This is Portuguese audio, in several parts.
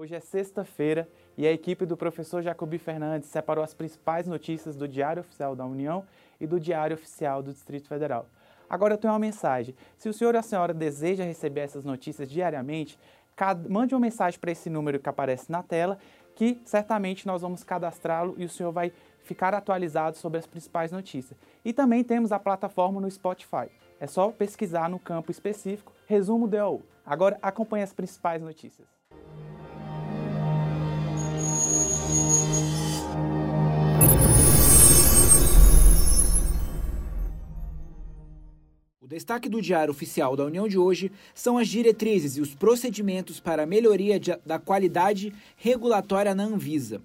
Hoje é sexta-feira e a equipe do professor Jacobi Fernandes separou as principais notícias do Diário Oficial da União e do Diário Oficial do Distrito Federal. Agora eu tenho uma mensagem. Se o senhor ou a senhora deseja receber essas notícias diariamente, mande uma mensagem para esse número que aparece na tela, que certamente nós vamos cadastrá-lo e o senhor vai ficar atualizado sobre as principais notícias. E também temos a plataforma no Spotify. É só pesquisar no campo específico Resumo DOU. Agora acompanhe as principais notícias. Destaque do Diário Oficial da União de hoje são as diretrizes e os procedimentos para a melhoria de, da qualidade regulatória na Anvisa.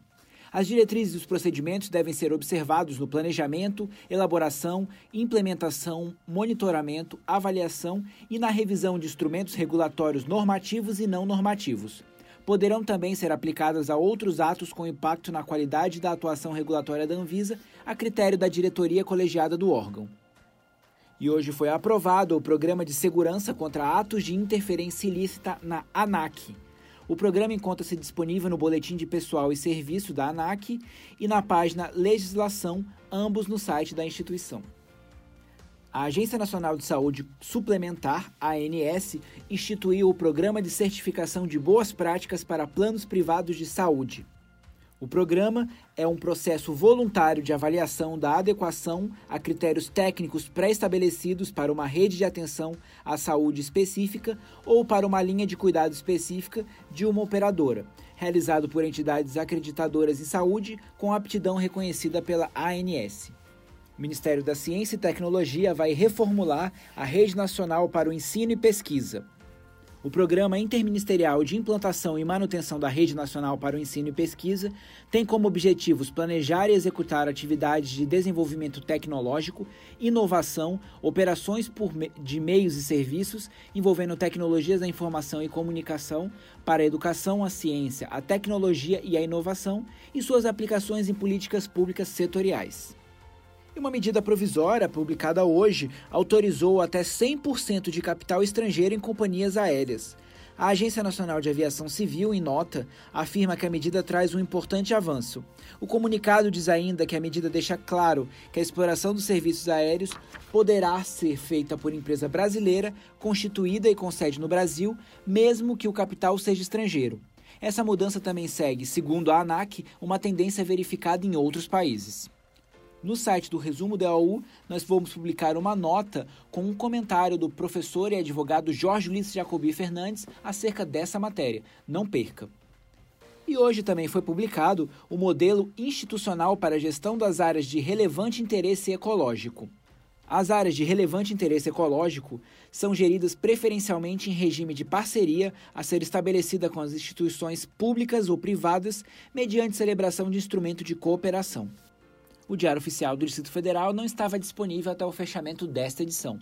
As diretrizes e os procedimentos devem ser observados no planejamento, elaboração, implementação, monitoramento, avaliação e na revisão de instrumentos regulatórios normativos e não normativos. Poderão também ser aplicadas a outros atos com impacto na qualidade da atuação regulatória da Anvisa, a critério da diretoria colegiada do órgão. E hoje foi aprovado o Programa de Segurança contra Atos de Interferência Ilícita na ANAC. O programa encontra-se disponível no Boletim de Pessoal e Serviço da ANAC e na página Legislação, ambos no site da instituição. A Agência Nacional de Saúde Suplementar, ANS, instituiu o Programa de Certificação de Boas Práticas para Planos Privados de Saúde. O programa é um processo voluntário de avaliação da adequação a critérios técnicos pré-estabelecidos para uma rede de atenção à saúde específica ou para uma linha de cuidado específica de uma operadora, realizado por entidades acreditadoras em saúde com aptidão reconhecida pela ANS. O Ministério da Ciência e Tecnologia vai reformular a Rede Nacional para o Ensino e Pesquisa. O Programa Interministerial de Implantação e Manutenção da Rede Nacional para o Ensino e Pesquisa tem como objetivos planejar e executar atividades de desenvolvimento tecnológico, inovação, operações me de meios e serviços envolvendo tecnologias da informação e comunicação para a educação, a ciência, a tecnologia e a inovação e suas aplicações em políticas públicas setoriais. E uma medida provisória, publicada hoje, autorizou até 100% de capital estrangeiro em companhias aéreas. A Agência Nacional de Aviação Civil, em nota, afirma que a medida traz um importante avanço. O comunicado diz ainda que a medida deixa claro que a exploração dos serviços aéreos poderá ser feita por empresa brasileira, constituída e com sede no Brasil, mesmo que o capital seja estrangeiro. Essa mudança também segue, segundo a ANAC, uma tendência verificada em outros países. No site do Resumo da AU, nós vamos publicar uma nota com um comentário do professor e advogado Jorge Ulisses Jacobi Fernandes acerca dessa matéria. Não perca! E hoje também foi publicado o modelo institucional para a gestão das áreas de relevante interesse ecológico. As áreas de relevante interesse ecológico são geridas preferencialmente em regime de parceria a ser estabelecida com as instituições públicas ou privadas mediante celebração de instrumento de cooperação o Diário Oficial do Distrito Federal não estava disponível até o fechamento desta edição.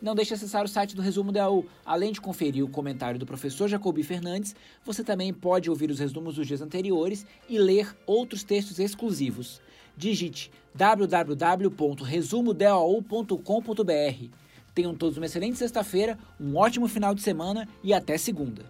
Não deixe de acessar o site do Resumo da U. Além de conferir o comentário do professor Jacobi Fernandes, você também pode ouvir os resumos dos dias anteriores e ler outros textos exclusivos. Digite www.resumodau.com.br. Tenham todos uma excelente sexta-feira, um ótimo final de semana e até segunda.